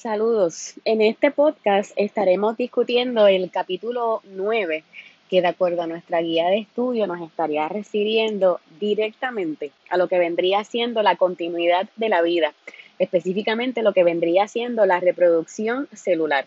Saludos. En este podcast estaremos discutiendo el capítulo 9, que de acuerdo a nuestra guía de estudio nos estaría refiriendo directamente a lo que vendría siendo la continuidad de la vida, específicamente lo que vendría siendo la reproducción celular.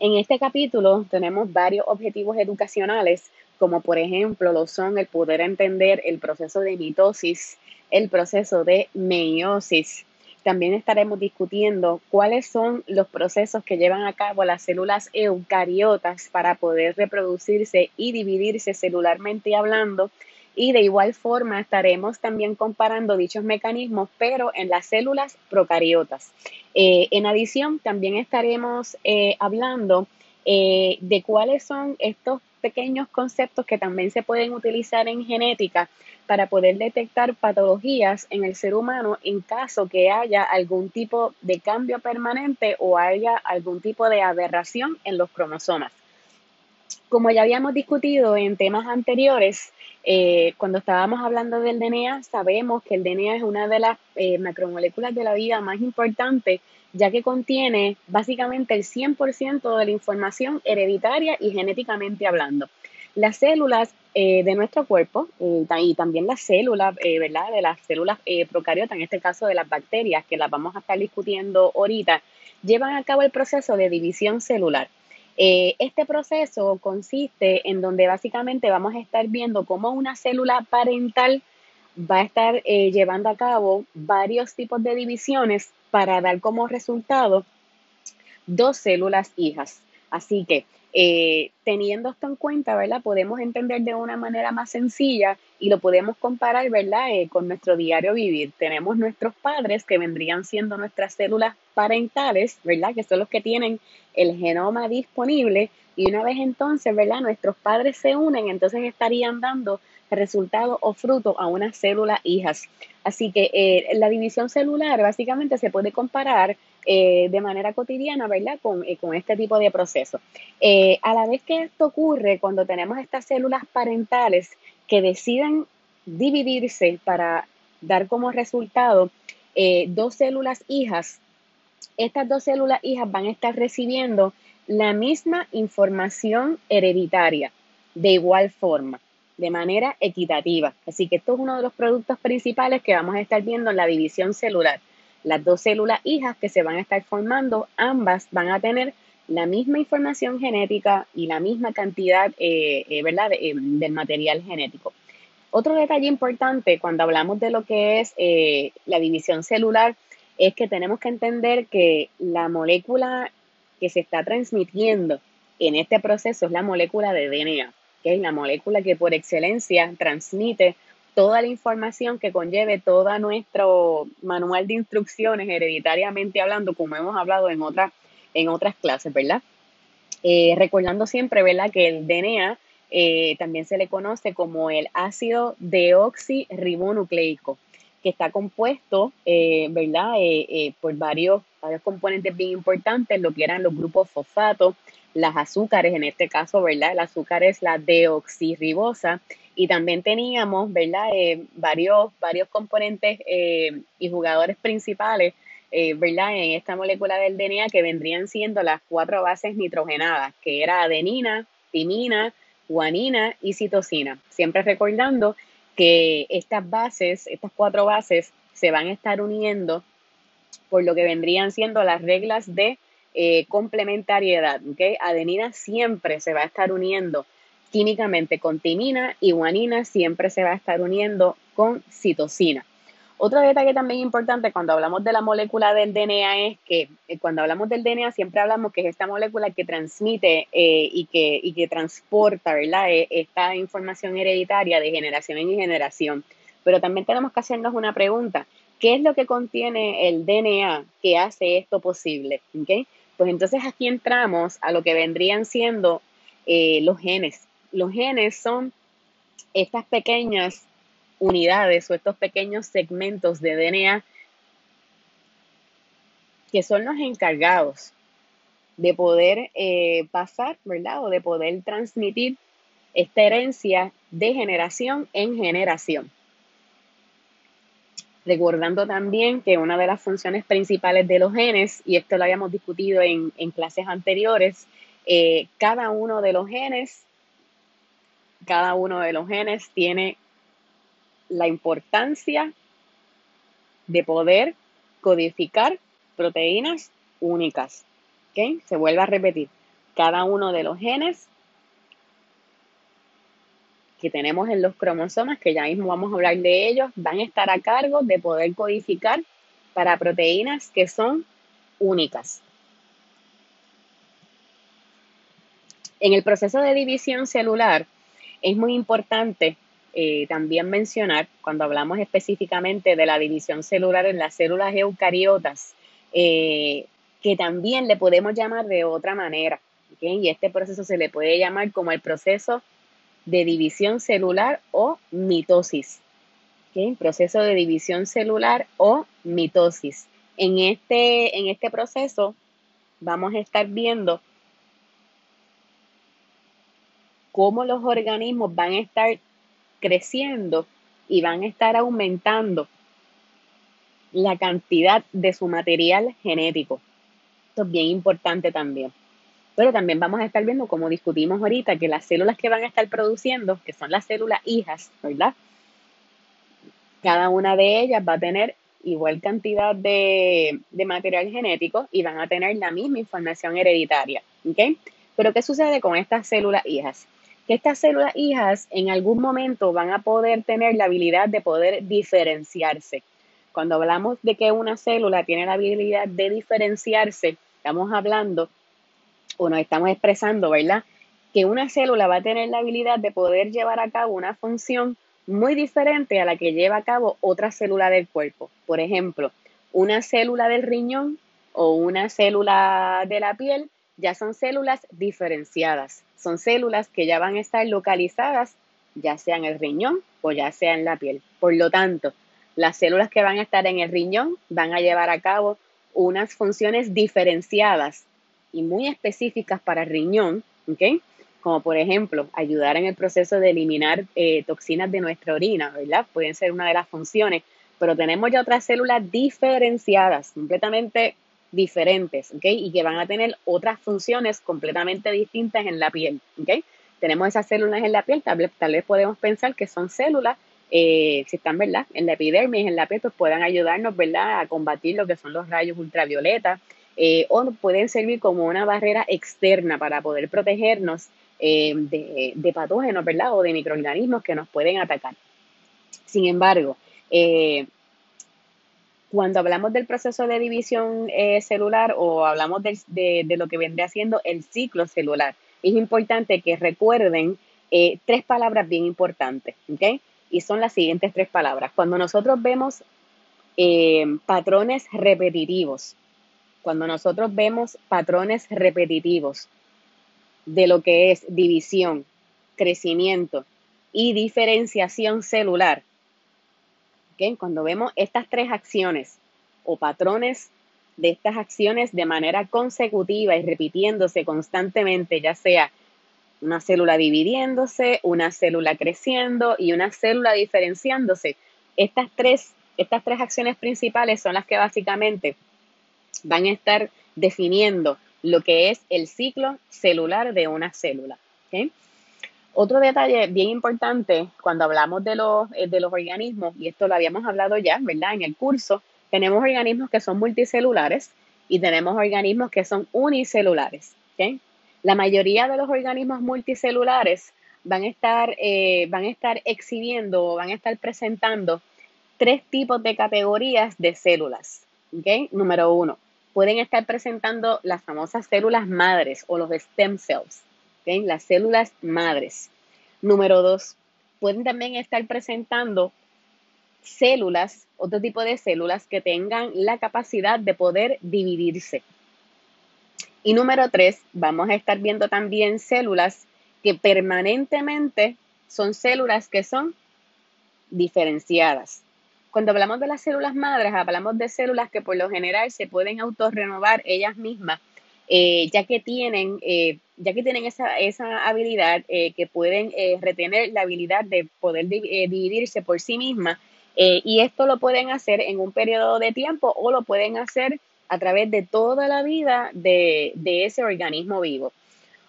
En este capítulo tenemos varios objetivos educacionales, como por ejemplo lo son el poder entender el proceso de mitosis, el proceso de meiosis, también estaremos discutiendo cuáles son los procesos que llevan a cabo las células eucariotas para poder reproducirse y dividirse celularmente hablando. Y de igual forma estaremos también comparando dichos mecanismos, pero en las células procariotas. Eh, en adición, también estaremos eh, hablando eh, de cuáles son estos pequeños conceptos que también se pueden utilizar en genética para poder detectar patologías en el ser humano en caso que haya algún tipo de cambio permanente o haya algún tipo de aberración en los cromosomas. Como ya habíamos discutido en temas anteriores, eh, cuando estábamos hablando del DNA, sabemos que el DNA es una de las eh, macromoléculas de la vida más importantes, ya que contiene básicamente el 100% de la información hereditaria y genéticamente hablando. Las células eh, de nuestro cuerpo eh, y también las células, eh, ¿verdad? De las células procariotas, en este caso de las bacterias, que las vamos a estar discutiendo ahorita, llevan a cabo el proceso de división celular. este proceso consiste en donde básicamente vamos a estar viendo cómo una célula parental va a estar llevando a cabo varios tipos de divisiones para dar como resultado dos células hijas. Así que eh, teniendo esto en cuenta, ¿verdad? Podemos entender de una manera más sencilla y lo podemos comparar, ¿verdad? Eh, con nuestro diario vivir. Tenemos nuestros padres que vendrían siendo nuestras células parentales, ¿verdad? Que son los que tienen el genoma disponible y una vez entonces, ¿verdad? Nuestros padres se unen, entonces estarían dando resultado o fruto a unas células hijas. Así que eh, la división celular básicamente se puede comparar eh, de manera cotidiana, ¿verdad? Con, eh, este tipo de proceso. a la vez que esto ocurre, cuando tenemos estas células parentales que deciden dividirse para dar como resultado dos células hijas, estas dos células hijas van a estar recibiendo la misma información hereditaria de igual forma de manera equitativa. Así que esto es uno de los productos principales que vamos a estar viendo en la división celular. Las dos células hijas que se van a estar formando, ambas van a tener la misma información genética y la misma cantidad eh, eh, ¿verdad? Eh, del material genético. Otro detalle importante cuando hablamos de lo que es la división celular es que tenemos que entender que la molécula que se está transmitiendo en este proceso es la molécula de DNA que es la molécula que por excelencia transmite toda la información que conlleve todo nuestro manual de instrucciones hereditariamente hablando, como hemos hablado en otras, en otras clases, ¿verdad? Eh, recordando siempre, ¿verdad? Que el DNA eh, también se le conoce como el ácido deoxirribonucleico, que está compuesto, eh, ¿verdad? por varios, varios componentes bien importantes, lo que eran los grupos fosfato, las azúcares, en este caso, ¿verdad? El azúcar es la deoxirribosa y también teníamos, ¿verdad? Eh, varios, varios componentes eh, y jugadores principales, eh, ¿verdad? En esta molécula del DNA que vendrían siendo las cuatro bases nitrogenadas, que era adenina, timina, guanina y citosina. Siempre recordando que estas bases, estas cuatro bases, se van a estar uniendo por lo que vendrían siendo las reglas de complementariedad. ¿okay? Adenina siempre se va a estar uniendo químicamente con timina y guanina siempre se va a estar uniendo con citosina. Otro detalle también importante cuando hablamos de la molécula del DNA es que eh, cuando hablamos del DNA siempre hablamos que es esta molécula que transmite eh, y, que, y que transporta ¿verdad? esta información hereditaria de generación en generación. Pero también tenemos que hacernos una pregunta. ¿Qué es lo que contiene el DNA que hace esto posible? ¿Okay? Pues entonces aquí entramos a lo que vendrían siendo eh, los genes. Los genes son estas pequeñas unidades o estos pequeños segmentos de DNA que son los encargados de poder eh, pasar, ¿verdad? O de poder transmitir esta herencia de generación en generación. Recordando también que una de las funciones principales de los genes, y esto lo habíamos discutido en, clases anteriores, eh, cada uno de los genes, cada uno de los genes tiene la importancia de poder codificar proteínas únicas. Se vuelve a repetir. Cada uno de los genes que tenemos en los cromosomas, que ya mismo vamos a hablar de ellos, van a estar a cargo de poder codificar para proteínas que son únicas. En el proceso de división celular es muy importante eh, también mencionar, cuando hablamos específicamente de la división celular en las células eucariotas, eh, que también le podemos llamar de otra manera. Y este proceso se le puede llamar como el proceso de división celular o mitosis. Proceso de división celular o mitosis. En este, en este proceso vamos a estar viendo cómo los organismos van a estar creciendo y van a estar aumentando la cantidad de su material genético. Esto es bien importante también. Pero también vamos a estar viendo, como discutimos ahorita, que las células que van a estar produciendo, que son las células hijas, ¿verdad? Cada una de ellas va a tener igual cantidad de, de material genético y van a tener la misma información hereditaria. ¿Ok? Pero ¿qué sucede con estas células hijas? Que estas células hijas en algún momento van a poder tener la habilidad de poder diferenciarse. Cuando hablamos de que una célula tiene la habilidad de diferenciarse, estamos hablando o nos estamos expresando, ¿verdad? Que una célula va a tener la habilidad de poder llevar a cabo una función muy diferente a la que lleva a cabo otra célula del cuerpo. Por ejemplo, una célula del riñón o una célula de la piel ya son células diferenciadas. Son células que ya van a estar localizadas, ya sea en el riñón o ya sea en la piel. Por lo tanto, las células que van a estar en el riñón van a llevar a cabo unas funciones diferenciadas y muy específicas para el riñón, ¿ok? Como por ejemplo, ayudar en el proceso de eliminar eh, toxinas de nuestra orina, ¿verdad? Pueden ser una de las funciones, pero tenemos ya otras células diferenciadas, completamente diferentes, ¿ok? Y que van a tener otras funciones completamente distintas en la piel, ¿ok? Tenemos esas células en la piel, tal vez, podemos pensar que son células eh, si están, ¿verdad? En la epidermis, en la piel, pues puedan ayudarnos, ¿verdad? A combatir lo que son los rayos ultravioleta eh, o pueden servir como una barrera externa para poder protegernos eh, de, patógenos, ¿verdad? O de microorganismos que nos pueden atacar. Sin embargo, cuando hablamos del proceso de división celular o hablamos de, lo que vendría siendo el ciclo celular, es importante que recuerden tres palabras bien importantes, ¿ok? y son las siguientes tres palabras. Cuando nosotros vemos eh, patrones repetitivos, cuando nosotros vemos patrones repetitivos de lo que es división, crecimiento y diferenciación celular, cuando vemos estas tres acciones o patrones de estas acciones de manera consecutiva y repitiéndose constantemente, ya sea una célula dividiéndose, una célula creciendo y una célula diferenciándose. Estas tres, estas tres acciones principales son las que básicamente van a estar definiendo lo que es el ciclo celular de una célula. Otro detalle bien importante cuando hablamos de los, eh, de los organismos, y esto lo habíamos hablado ya, ¿verdad? En el curso, tenemos organismos que son multicelulares y tenemos organismos que son unicelulares. ¿okay? La mayoría de los organismos multicelulares van a estar, eh, van a estar exhibiendo o van a estar presentando tres tipos de categorías de células. Número uno, pueden estar presentando las famosas células madres o los stem cells, las células madres. Número dos, pueden también estar presentando células, otro tipo de células que tengan la capacidad de poder dividirse. Y número tres, vamos a estar viendo también células que permanentemente son células que son diferenciadas. Cuando hablamos de las células madres, hablamos de células que por lo general se pueden autorrenovar ellas mismas, eh, ya que tienen, eh, ya que tienen esa, esa habilidad, eh, que pueden retener la habilidad de poder dividirse por sí mismas Eh, y esto lo pueden hacer en un periodo de tiempo o lo pueden hacer a través de toda la vida de, ese organismo vivo.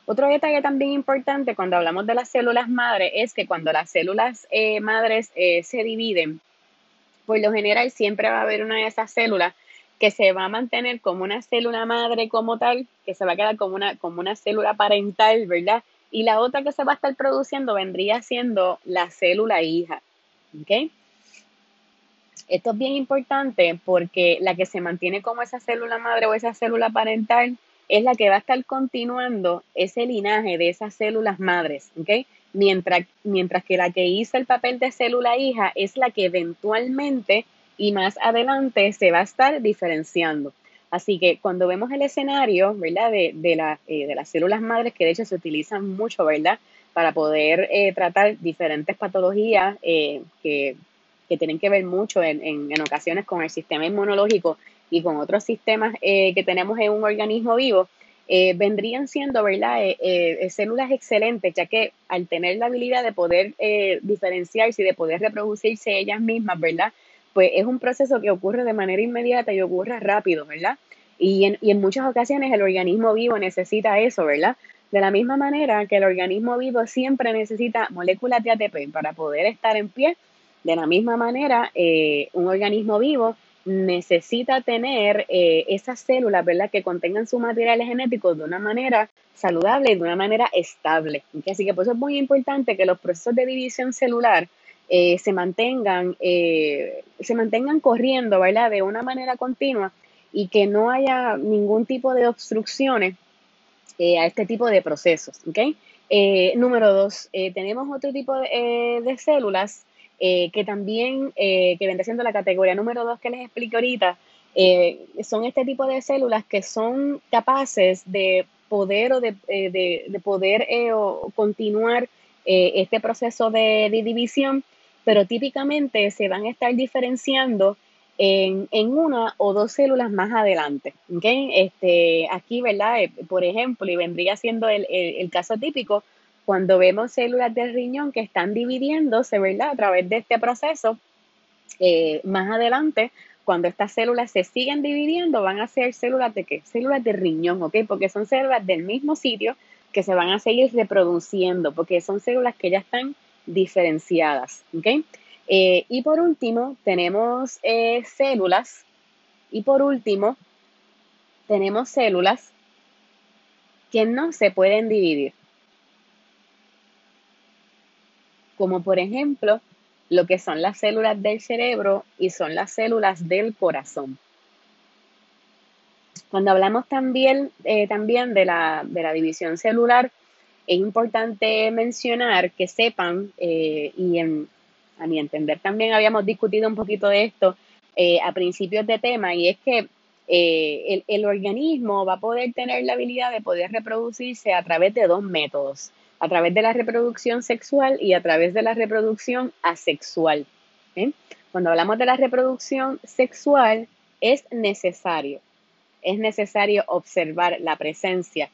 Otro detalle también importante cuando hablamos de las células madres es que cuando las células madres se dividen, por lo general siempre va a haber una de esas células que se va a mantener como una célula madre como tal, que se va a quedar como una, como una célula parental, ¿verdad? Y la otra que se va a estar produciendo vendría siendo la célula hija, ¿ok? Esto es bien importante porque la que se mantiene como esa célula madre o esa célula parental es la que va a estar continuando ese linaje de esas células madres, ¿ok? Mientras, mientras que la que hizo el papel de célula hija es la que eventualmente y más adelante se va a estar diferenciando. Así que cuando vemos el escenario, ¿verdad? De, de, eh, de las células madres, que de hecho se utilizan mucho, ¿verdad? Para poder eh, tratar diferentes patologías eh, que que tienen que ver mucho en, en, ocasiones con el sistema inmunológico y con otros sistemas que tenemos en un organismo vivo, vendrían siendo, ¿verdad?, células excelentes, ya que al tener la habilidad de poder diferenciarse y de poder reproducirse ellas mismas, ¿verdad?, pues es un proceso que ocurre de manera inmediata y ocurre rápido, ¿verdad? Y en, y en muchas ocasiones el organismo vivo necesita eso, ¿verdad? De la misma manera que el organismo vivo siempre necesita moléculas de ATP para poder estar en pie, de la misma manera, eh, un organismo vivo necesita tener eh, esas células, ¿verdad?, que contengan su material genético de una manera saludable y de una manera estable. Así que por eso es muy importante que los procesos de división celular eh, se mantengan, se mantengan corriendo, ¿verdad?, de una manera continua y que no haya ningún tipo de obstrucciones a este tipo de procesos. número dos, tenemos otro tipo de, células eh, que también, eh, que vendría siendo la categoría número dos que les expliqué ahorita, eh, son este tipo de células que son capaces de poder o de, de, poder o continuar este proceso de, división, pero típicamente se van a estar diferenciando en, en, una o dos células más adelante. ¿okay? Este, aquí, ¿verdad? Por ejemplo, y vendría siendo el, el caso típico, cuando vemos células del riñón que están dividiéndose, ¿verdad? A través de este proceso, eh, más adelante, cuando estas células se siguen dividiendo, van a ser células de qué? Células de riñón, ¿ok? Porque son células del mismo sitio que se van a seguir reproduciendo, porque son células que ya están diferenciadas. Eh, y por último, tenemos eh, células, y por último, tenemos células que no se pueden dividir. como por ejemplo lo que son las células del cerebro y son las células del corazón. Cuando hablamos también, eh, también de, la, división celular, es importante mencionar que sepan, eh, y a mi entender también habíamos discutido un poquito de esto eh, a principios de tema, y es que el, el organismo va a poder tener la habilidad de poder reproducirse a través de dos métodos a través de la reproducción sexual y a través de la reproducción asexual. ¿eh? Cuando hablamos de la reproducción sexual, es necesario, es necesario observar la presencia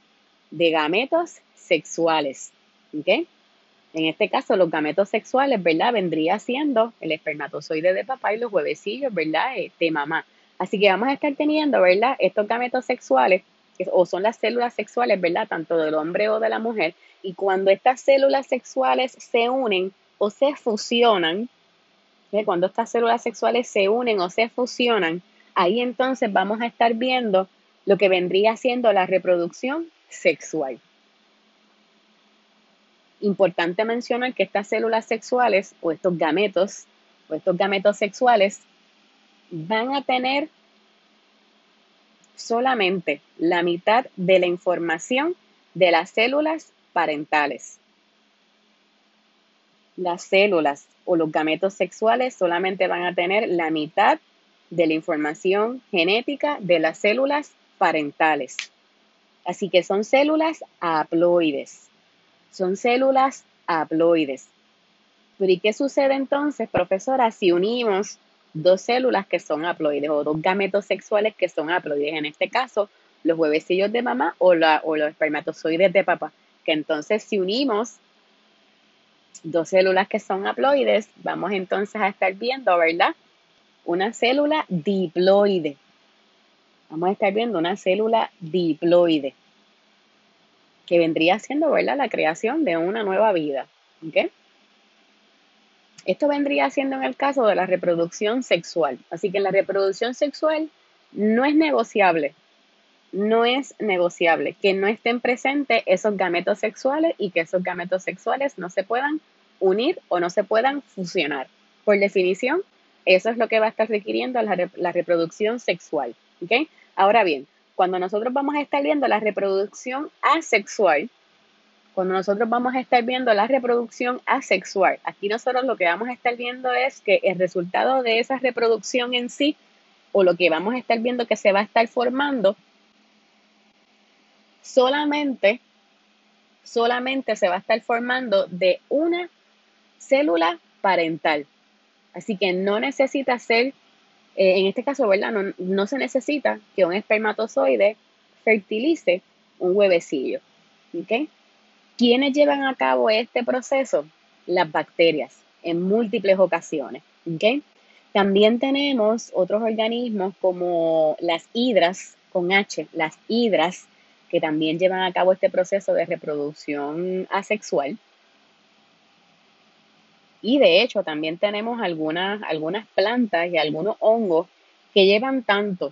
de gametos sexuales. En este caso, los gametos sexuales, ¿verdad? Vendría siendo el espermatozoide de papá y los huevecillos, ¿verdad? Eh, de mamá. Así que vamos a estar teniendo, ¿verdad? Estos gametos sexuales, o son las células sexuales, ¿verdad? Tanto del hombre o de la mujer, y cuando estas células sexuales se unen o se fusionan, cuando estas células sexuales se unen o se fusionan, ahí entonces vamos a estar viendo lo que vendría siendo la reproducción sexual. Importante mencionar que estas células sexuales o estos gametos o estos gametos sexuales van a tener solamente la mitad de la información de las células parentales. Las células o los gametos sexuales solamente van a tener la mitad de la información genética de las células parentales. Así que son células haploides. Son células haploides. Pero ¿y qué sucede entonces, profesora, si unimos dos células que son haploides o dos gametos sexuales que son haploides? En este caso, los huevecillos de mamá o, o los espermatozoides de papá que entonces si unimos dos células que son haploides, vamos entonces a estar viendo, ¿verdad? Una célula diploide. Vamos a estar viendo una célula diploide, que vendría siendo, ¿verdad? La creación de una nueva vida. Esto vendría siendo en el caso de la reproducción sexual. Así que la reproducción sexual no es negociable, no es negociable que no estén presentes esos gametos sexuales y que esos gametos sexuales no se puedan unir o no se puedan fusionar. Por definición, eso es lo que va a estar requiriendo la, reproducción sexual. Ahora bien, cuando nosotros vamos a estar viendo la reproducción asexual, cuando nosotros vamos a estar viendo la reproducción asexual, aquí nosotros lo que vamos a estar viendo es que el resultado de esa reproducción en sí, o lo que vamos a estar viendo que se va a estar formando, solamente, solamente se va a estar formando de una célula parental. Así que no necesita ser, eh, en este caso, ¿verdad? No, se necesita que un espermatozoide fertilice un huevecillo. ¿Quiénes llevan a cabo este proceso? Las bacterias, en múltiples ocasiones. También tenemos otros organismos como las hidras, con H, las hidras, que también llevan a cabo este proceso de reproducción asexual. Y de hecho también tenemos algunas, algunas plantas y algunos hongos que llevan tanto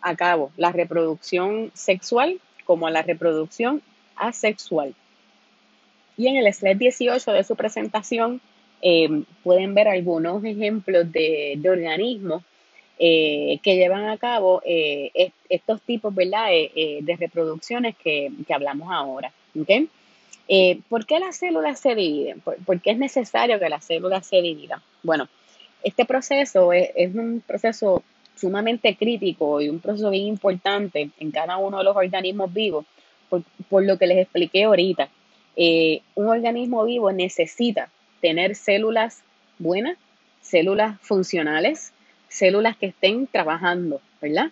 a cabo la reproducción sexual como la reproducción asexual. Y en el slide 18 de su presentación eh, pueden ver algunos ejemplos de, organismos eh, que llevan a cabo eh, estos tipos ¿verdad? de reproducciones que, hablamos ahora. ¿okay? Eh, ¿Por qué las células se dividen? ¿Por, qué es necesario que las células se dividan? Bueno, este proceso es, un proceso sumamente crítico y un proceso bien importante en cada uno de los organismos vivos, por, lo que les expliqué ahorita. Eh, un organismo vivo necesita tener células buenas, células funcionales, células que estén trabajando, ¿verdad?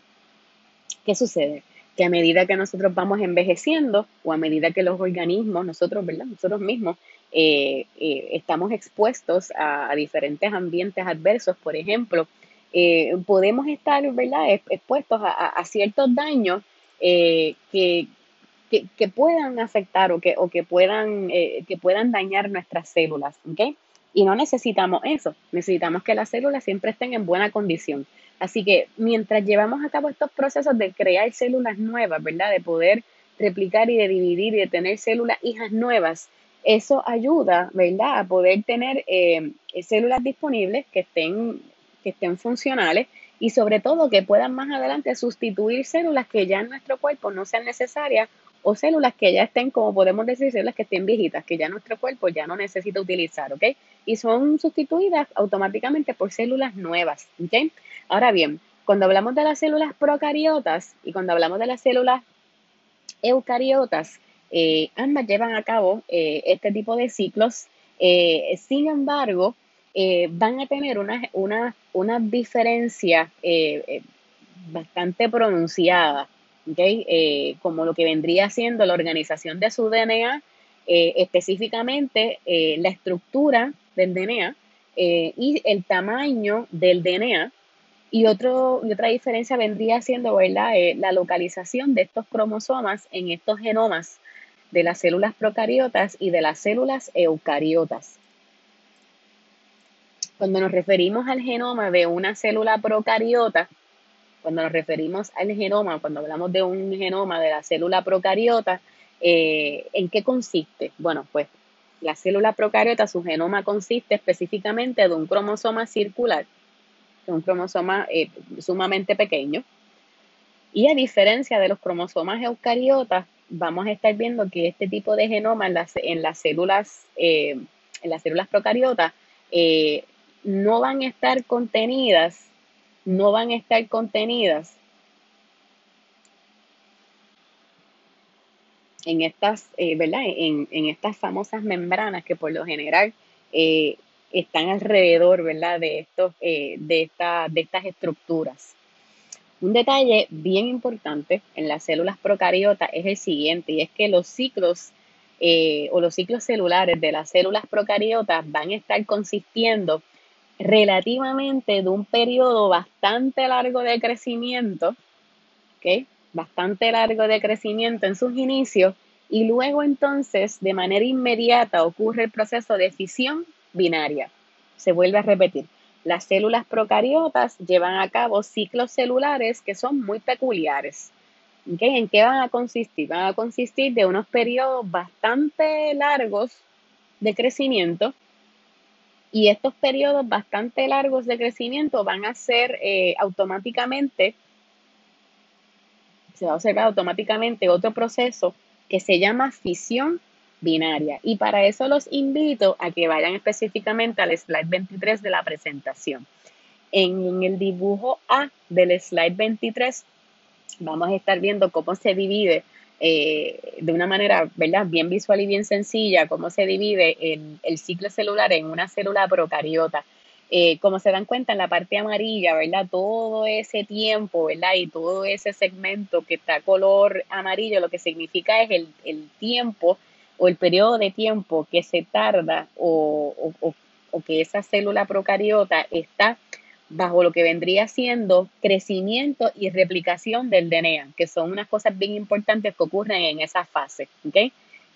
¿Qué sucede? Que a medida que nosotros vamos envejeciendo o a medida que los organismos, nosotros, ¿verdad? Nosotros mismos eh, eh, estamos expuestos a, diferentes ambientes adversos, por ejemplo, eh, podemos estar, ¿verdad? Expuestos a, ciertos daños que, que, puedan afectar o que, o que, puedan, que puedan dañar nuestras células. Y no necesitamos eso, necesitamos que las células siempre estén en buena condición. Así que mientras llevamos a cabo estos procesos de crear células nuevas, ¿verdad? De poder replicar y de dividir y de tener células hijas nuevas, eso ayuda, ¿verdad? A poder tener eh, células disponibles que estén, que estén funcionales y sobre todo que puedan más adelante sustituir células que ya en nuestro cuerpo no sean necesarias o células que ya estén, como podemos decir, células que estén viejitas, que ya nuestro cuerpo ya no necesita utilizar, ¿ok? Y son sustituidas automáticamente por células nuevas, ¿ok? Ahora bien, cuando hablamos de las células procariotas y cuando hablamos de las células eucariotas, eh, ambas llevan a cabo eh, este tipo de ciclos. Eh, sin embargo, van a tener una, una, una diferencia bastante pronunciada, ¿okay? como lo que vendría siendo la organización de su DNA, específicamente la estructura del DNA y el tamaño del DNA y, y otra diferencia vendría siendo. Eh, la localización de estos cromosomas en estos genomas de las células procariotas y de las células eucariotas. Cuando nos referimos al genoma de una célula procariota, cuando nos referimos al genoma, cuando hablamos de un genoma de la célula procariota, eh, ¿en qué consiste? Bueno, pues la célula procariota, su genoma consiste específicamente de un cromosoma circular un cromosoma eh, sumamente pequeño. Y a diferencia de los cromosomas eucariotas, vamos a estar viendo que este tipo de genoma en las, en las células, eh, en las células procariotas, no van a estar contenidas, no van a estar contenidas en estas, ¿verdad? En, en, estas famosas membranas que por lo general están alrededor, ¿verdad? De, estos, eh, de, esta, de estas estructuras. Un detalle bien importante en las células procariotas es el siguiente, y es que los ciclos eh, o los ciclos celulares de las células procariotas van a estar consistiendo relativamente de un periodo bastante largo de crecimiento, ¿ok? Bastante largo de crecimiento en sus inicios y luego entonces de manera inmediata ocurre el proceso de fisión binaria. Se vuelve a repetir. Las células procariotas llevan a cabo ciclos celulares que son muy peculiares. ¿En qué van a consistir? Van a consistir de unos periodos bastante largos de crecimiento y estos periodos bastante largos de crecimiento van a ser eh, automáticamente, se va a observar automáticamente otro proceso que se llama fisión binaria. Y para eso los invito a que vayan específicamente al slide 23 de la presentación. En el dibujo A del slide 23 vamos a estar viendo cómo se divide eh, de una manera, ¿verdad? Bien visual y bien sencilla, cómo se divide el, el ciclo celular en una célula procariota. Eh, como se dan cuenta en la parte amarilla, ¿verdad? Todo ese tiempo, ¿verdad? Y todo ese segmento que está color amarillo, lo que significa es el, tiempo o el periodo de tiempo que se tarda o, o, o que esa célula procariota está bajo lo que vendría siendo crecimiento y replicación del DNA, que son unas cosas bien importantes que ocurren en esa fase.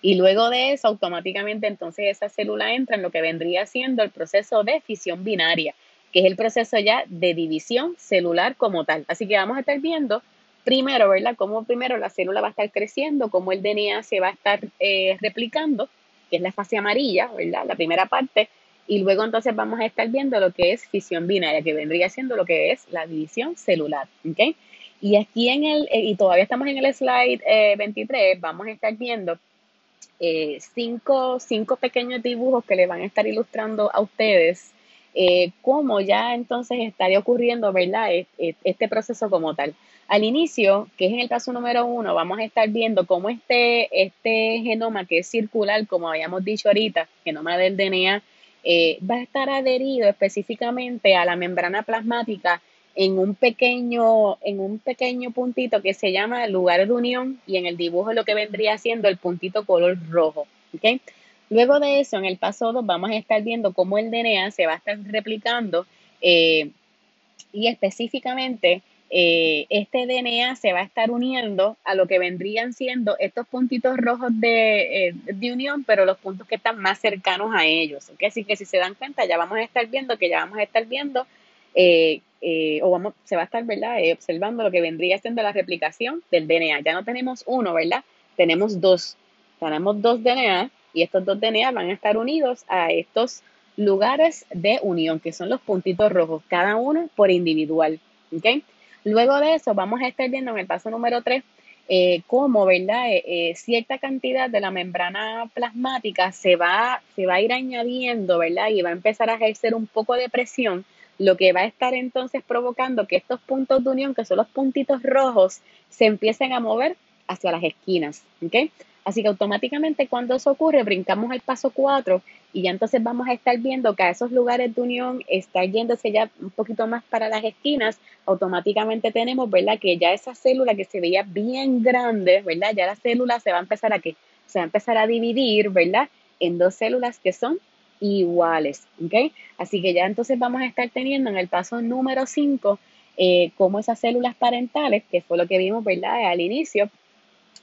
Y luego de eso, automáticamente entonces esa célula entra en lo que vendría siendo el proceso de fisión binaria, que es el proceso ya de división celular como tal. Así que vamos a estar viendo primero, ¿verdad? Cómo primero la célula va a estar creciendo, cómo el DNA se va a estar eh, replicando, que es la fase amarilla, ¿verdad? La primera parte, y luego entonces vamos a estar viendo lo que es fisión binaria, que vendría siendo lo que es la división celular. Y aquí en el, eh, y todavía estamos en el slide 23, eh, vamos a estar viendo eh, cinco, cinco, pequeños dibujos que le van a estar ilustrando a ustedes cómo ya entonces estaría ocurriendo, ¿verdad? Este proceso como tal. Al inicio, que es en el paso número uno, vamos a estar viendo cómo este, este genoma que es circular, como habíamos dicho ahorita, genoma del DNA, eh, va a estar adherido específicamente a la membrana plasmática en un pequeño, en un pequeño puntito que se llama lugar de unión y en el dibujo lo que vendría siendo el puntito color rojo. Luego de eso, en el paso 2 vamos a estar viendo cómo el DNA se va a estar replicando eh, y específicamente eh, este DNA se va a estar uniendo a lo que vendrían siendo estos puntitos rojos de, eh, de unión, pero los puntos que están más cercanos a ellos. Así que si se dan cuenta, ya vamos a estar viendo que ya vamos a estar viendo, eh, o vamos, se va a estar, ¿verdad? observando lo que vendría siendo la replicación del DNA. Ya no tenemos uno, ¿verdad? Tenemos dos. Tenemos dos DNA y estos dos DNA van a estar unidos a estos lugares de unión, que son los puntitos rojos, cada uno por individual. ¿ok? Luego de eso, vamos a estar viendo en el paso número 3 eh, cómo, ¿verdad? Eh, eh, cierta cantidad de la membrana plasmática se va, se va a ir añadiendo, ¿verdad? Y va a empezar a ejercer un poco de presión, lo que va a estar entonces provocando que estos puntos de unión, que son los puntitos rojos, se empiecen a mover hacia las esquinas, ¿ok? Así que automáticamente cuando eso ocurre, brincamos al paso 4 y ya entonces vamos a estar viendo que a esos lugares de unión está yéndose ya un poquito más para las esquinas, automáticamente tenemos, ¿verdad? Que ya esa célula que se veía bien grande, ¿verdad? Ya la célula se va a empezar a que se va a empezar a dividir, ¿verdad? En dos células que son iguales, ¿ok? Así que ya entonces vamos a estar teniendo en el paso número 5 eh, como esas células parentales, que fue lo que vimos, ¿verdad? Al inicio,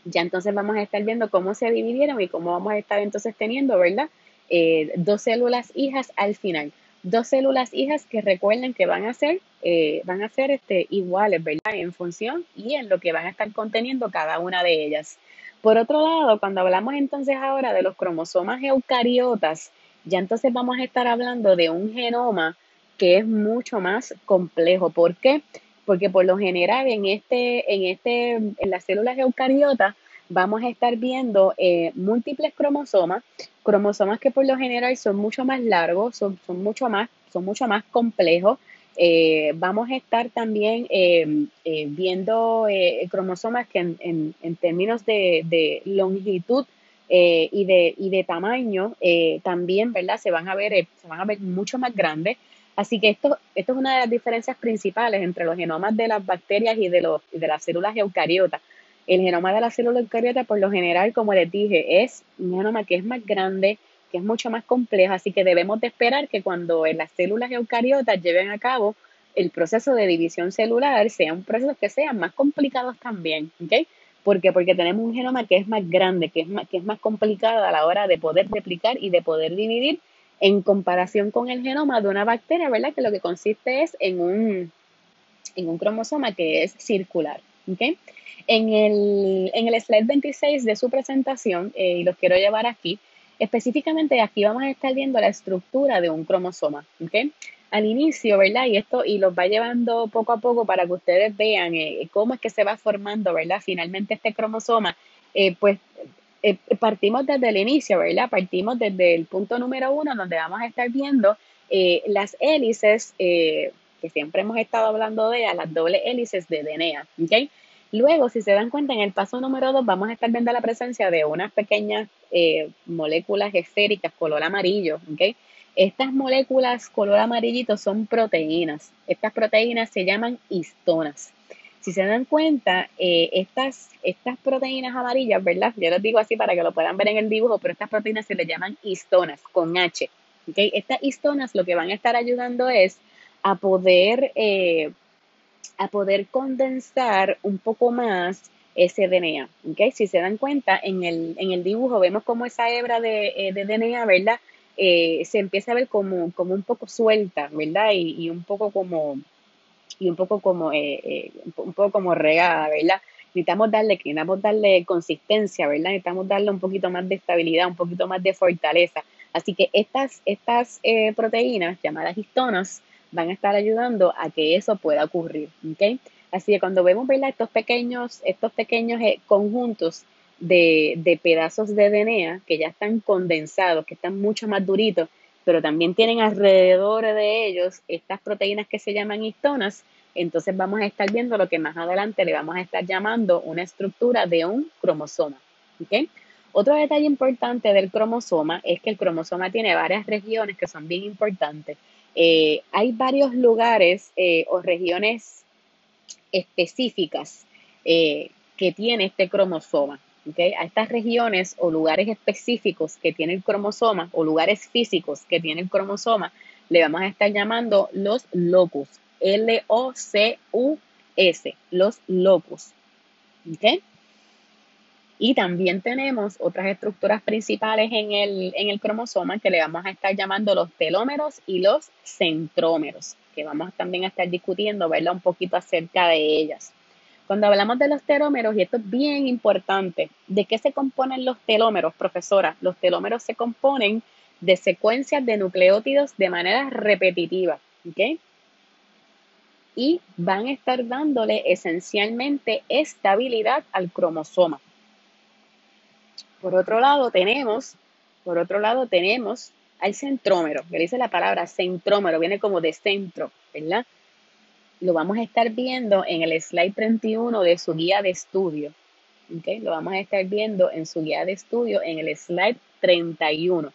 ya entonces vamos a estar viendo cómo se dividieron y cómo vamos a estar entonces teniendo, ¿verdad? Eh, dos células hijas al final. Dos células hijas que recuerden que van a ser, eh, van a ser este, iguales, ¿verdad? En función y en lo que van a estar conteniendo cada una de ellas. Por otro lado, cuando hablamos entonces ahora de los cromosomas eucariotas, ya entonces vamos a estar hablando de un genoma que es mucho más complejo. ¿Por qué? Porque por lo general en este, en este, en las células eucariotas vamos a estar viendo eh, múltiples cromosomas, cromosomas que por lo general son mucho más largos, son, son mucho más, son mucho más complejos. Eh, vamos a estar también eh, viendo cromosomas que en, en, términos de, de longitud y, de, y de tamaño también, ¿verdad? Se van a ver, se van a ver mucho más grandes. Así que esto, esto es una de las diferencias principales entre los genomas de las bacterias y de, los, de las células eucariotas. El genoma de la célula eucariota, por lo general, como les dije, es un genoma que es más grande, que es mucho más complejo, así que debemos de esperar que cuando las células eucariotas lleven a cabo el proceso de división celular, sea un proceso que sea más complicado también, ¿ok? ¿Por qué? Porque tenemos un genoma que es más grande, que es más, que es más complicado a la hora de poder replicar y de poder dividir en comparación con el genoma de una bacteria, ¿verdad? Que lo que consiste es en un, en un cromosoma que es circular, ¿ok? En el, en el slide 26 de su presentación, eh, y los quiero llevar aquí, específicamente aquí vamos a estar viendo la estructura de un cromosoma, ¿ok? Al inicio, ¿verdad? Y esto, y los va llevando poco a poco para que ustedes vean eh, cómo es que se va formando, ¿verdad? Finalmente este cromosoma, eh, pues partimos desde el inicio, ¿verdad? Partimos desde el punto número uno, donde vamos a estar viendo las hélices, que siempre hemos estado hablando de las dobles hélices de DNA. Luego, si se dan cuenta, en el paso número 2 vamos a estar viendo la presencia de unas pequeñas eh, moléculas esféricas color amarillo. Estas moléculas color amarillito son proteínas. Estas proteínas se llaman histonas. Si se dan cuenta, eh, estas, estas proteínas amarillas, ¿verdad? Yo les digo así para que lo puedan ver en el dibujo, pero estas proteínas se les llaman histonas con H. ¿okay? Estas histonas lo que van a estar ayudando es a poder eh, a poder condensar un poco más ese DNA. ¿okay? Si se dan cuenta, en el, en el dibujo vemos como esa hebra de, eh, DNA, ¿verdad? Se empieza a ver como, como un poco suelta, ¿verdad? Y, un poco como, y un poco como, eh, un poco como regada, ¿verdad? Necesitamos darle, necesitamos darle consistencia, ¿verdad? Necesitamos darle un poquito más de estabilidad, un poquito más de fortaleza. Así que estas, estas proteínas llamadas histonas van a estar ayudando a que eso pueda ocurrir. Así que cuando vemos ¿verdad? estos pequeños, estos pequeños eh, conjuntos de, de, pedazos de DNA que ya están condensados, que están mucho más duritos, pero también tienen alrededor de ellos estas proteínas que se llaman histonas, entonces vamos a estar viendo lo que más adelante le vamos a estar llamando una estructura de un cromosoma. ¿okay? Otro detalle importante del cromosoma es que el cromosoma tiene varias regiones que son bien importantes. Eh, hay varios lugares eh, o regiones específicas eh, que tiene este cromosoma. A estas regiones o lugares específicos que tiene el cromosoma o lugares físicos que tiene el cromosoma, le vamos a estar llamando los locus. L-O-C-U-S, los locus. Y también tenemos otras estructuras principales en el, en el cromosoma que le vamos a estar llamando los telómeros y los centrómeros, que vamos también a estar discutiendo, verla un poquito acerca de ellas. Cuando hablamos de los telómeros, y esto es bien importante, ¿de qué se componen los telómeros, profesora? Los telómeros se componen de secuencias de nucleótidos de manera repetitiva, ¿ok? Y van a estar dándole esencialmente estabilidad al cromosoma. Por otro lado tenemos, por otro lado tenemos al centrómero, que dice la palabra centrómero, viene como de centro, ¿verdad? Lo vamos a estar viendo en el slide 31 de su guía de estudio. Lo vamos a estar viendo en su guía de estudio en el slide 31.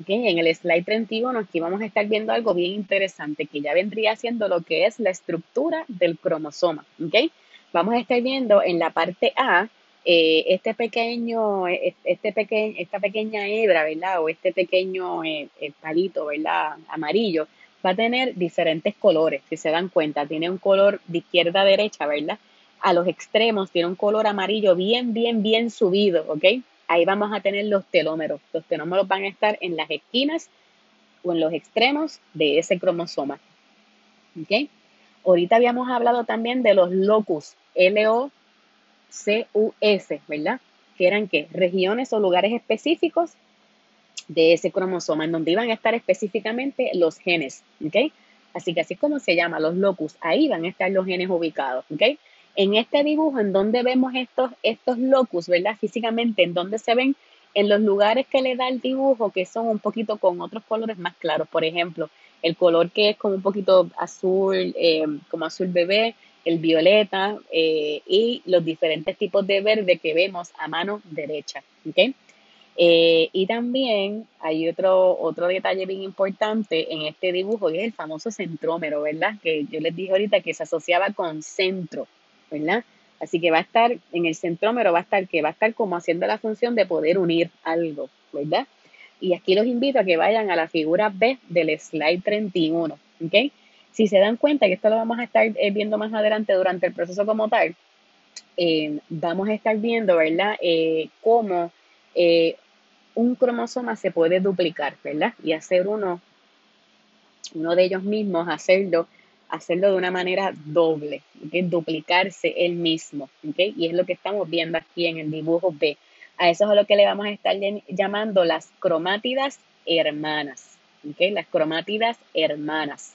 ¿okay? En el slide 31 aquí vamos a estar viendo algo bien interesante que ya vendría siendo lo que es la estructura del cromosoma. Vamos a estar viendo en la parte A eh, este pequeño, eh, este pequeño, esta pequeña hebra, ¿verdad? O este pequeño eh, palito, ¿verdad? Amarillo, va a tener diferentes colores, si se dan cuenta. Tiene un color de izquierda a derecha, ¿verdad? A los extremos tiene un color amarillo bien, bien, bien subido, ¿ok? Ahí vamos a tener los telómeros. Los telómeros van a estar en las esquinas o en los extremos de ese cromosoma. ¿Ok? Ahorita habíamos hablado también de los locus, L-O CUS, ¿verdad? Que eran qué? Regiones o lugares específicos de ese cromosoma, en donde iban a estar específicamente los genes, ¿ok? Así que así es como se llama, los locus, ahí van a estar los genes ubicados, ¿ok? En este dibujo, en donde vemos estos, estos locus, ¿verdad? Físicamente, en donde se ven en los lugares que le da el dibujo, que son un poquito con otros colores más claros. Por ejemplo, el color que es como un poquito azul, eh, como azul bebé, el violeta eh, y los diferentes tipos de verde que vemos a mano derecha. ¿okay? Eh, y también hay otro, otro detalle bien importante en este dibujo y es el famoso centrómero, ¿verdad? Que yo les dije ahorita que se asociaba con centro, ¿verdad? Así que va a estar en el centrómero, va a estar que va a estar como haciendo la función de poder unir algo, ¿verdad? Y aquí los invito a que vayan a la figura B del slide 31, ¿ok? Si se dan cuenta, que esto lo vamos a estar eh, viendo más adelante durante el proceso como tal, eh, vamos a estar viendo, ¿verdad? Cómo un cromosoma se puede duplicar, ¿verdad? Y hacer uno, uno de ellos mismos, hacerlo, hacerlo de una manera doble, duplicarse el mismo, ¿ok? Y es lo que estamos viendo aquí en el dibujo B. A eso es lo que le vamos a estar llamando las cromátidas hermanas, ¿ok? Las cromátidas hermanas.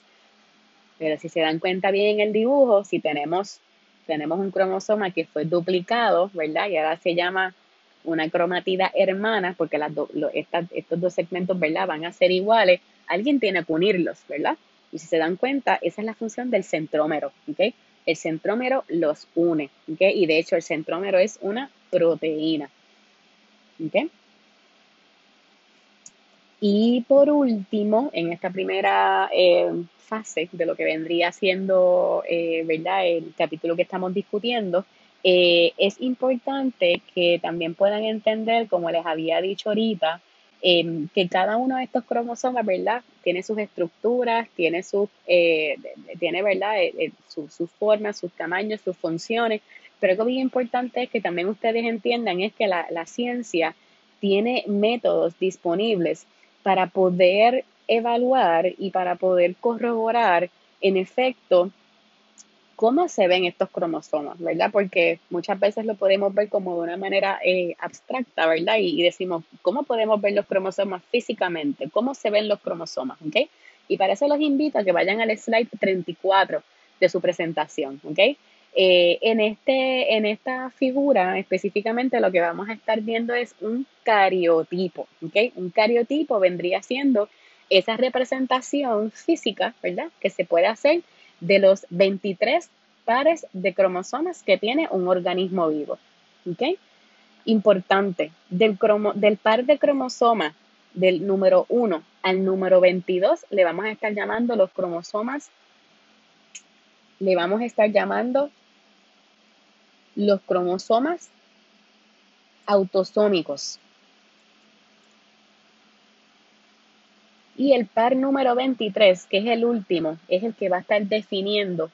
Pero si se dan cuenta bien en el dibujo, si tenemos, tenemos un cromosoma que fue duplicado, ¿verdad? Y ahora se llama una cromatida hermana, porque las estos dos segmentos, ¿verdad? Van a ser iguales. Alguien tiene que unirlos, ¿verdad? Y si se dan cuenta, esa es la función del centrómero, ¿ok? El centrómero los une, ¿ok? Y de hecho el centrómero es una proteína, ¿ok? Y por último, en esta primera eh, fase de lo que vendría siendo, eh, ¿verdad? El capítulo que estamos discutiendo, eh, es importante que también puedan entender, como les había dicho ahorita, em, que cada uno de estos cromosomas, ¿verdad? Tiene sus estructuras, tiene sus, eh, tiene, ¿verdad? sus formas, sus tamaños, sus funciones, pero algo bien importante es que también ustedes entiendan es que la, la ciencia tiene métodos disponibles para poder evaluar y para poder corroborar en efecto cómo se ven estos cromosomas, ¿verdad? Porque muchas veces lo podemos ver como de una manera eh, abstracta, ¿verdad? Y, decimos, ¿cómo podemos ver los cromosomas físicamente? ¿Cómo se ven los cromosomas? ¿Ok? Y para eso los invito a que vayan al slide 34 de su presentación, ¿ok? Eh, en, este, en esta figura específicamente lo que vamos a estar viendo es un cariotipo, ¿ok? Un cariotipo vendría siendo esa representación física, ¿verdad? Que se puede hacer de los 23 pares de cromosomas que tiene un organismo vivo. ¿Ok? Importante, del, del par de cromosomas del número 1 al número 22 le vamos a estar llamando los cromosomas, le vamos a estar llamando los cromosomas autosómicos. Y el par número 23, que es el último, es el que va a estar definiendo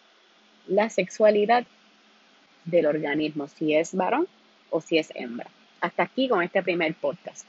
la sexualidad del organismo, si es varón o si es hembra. Hasta aquí con este primer podcast.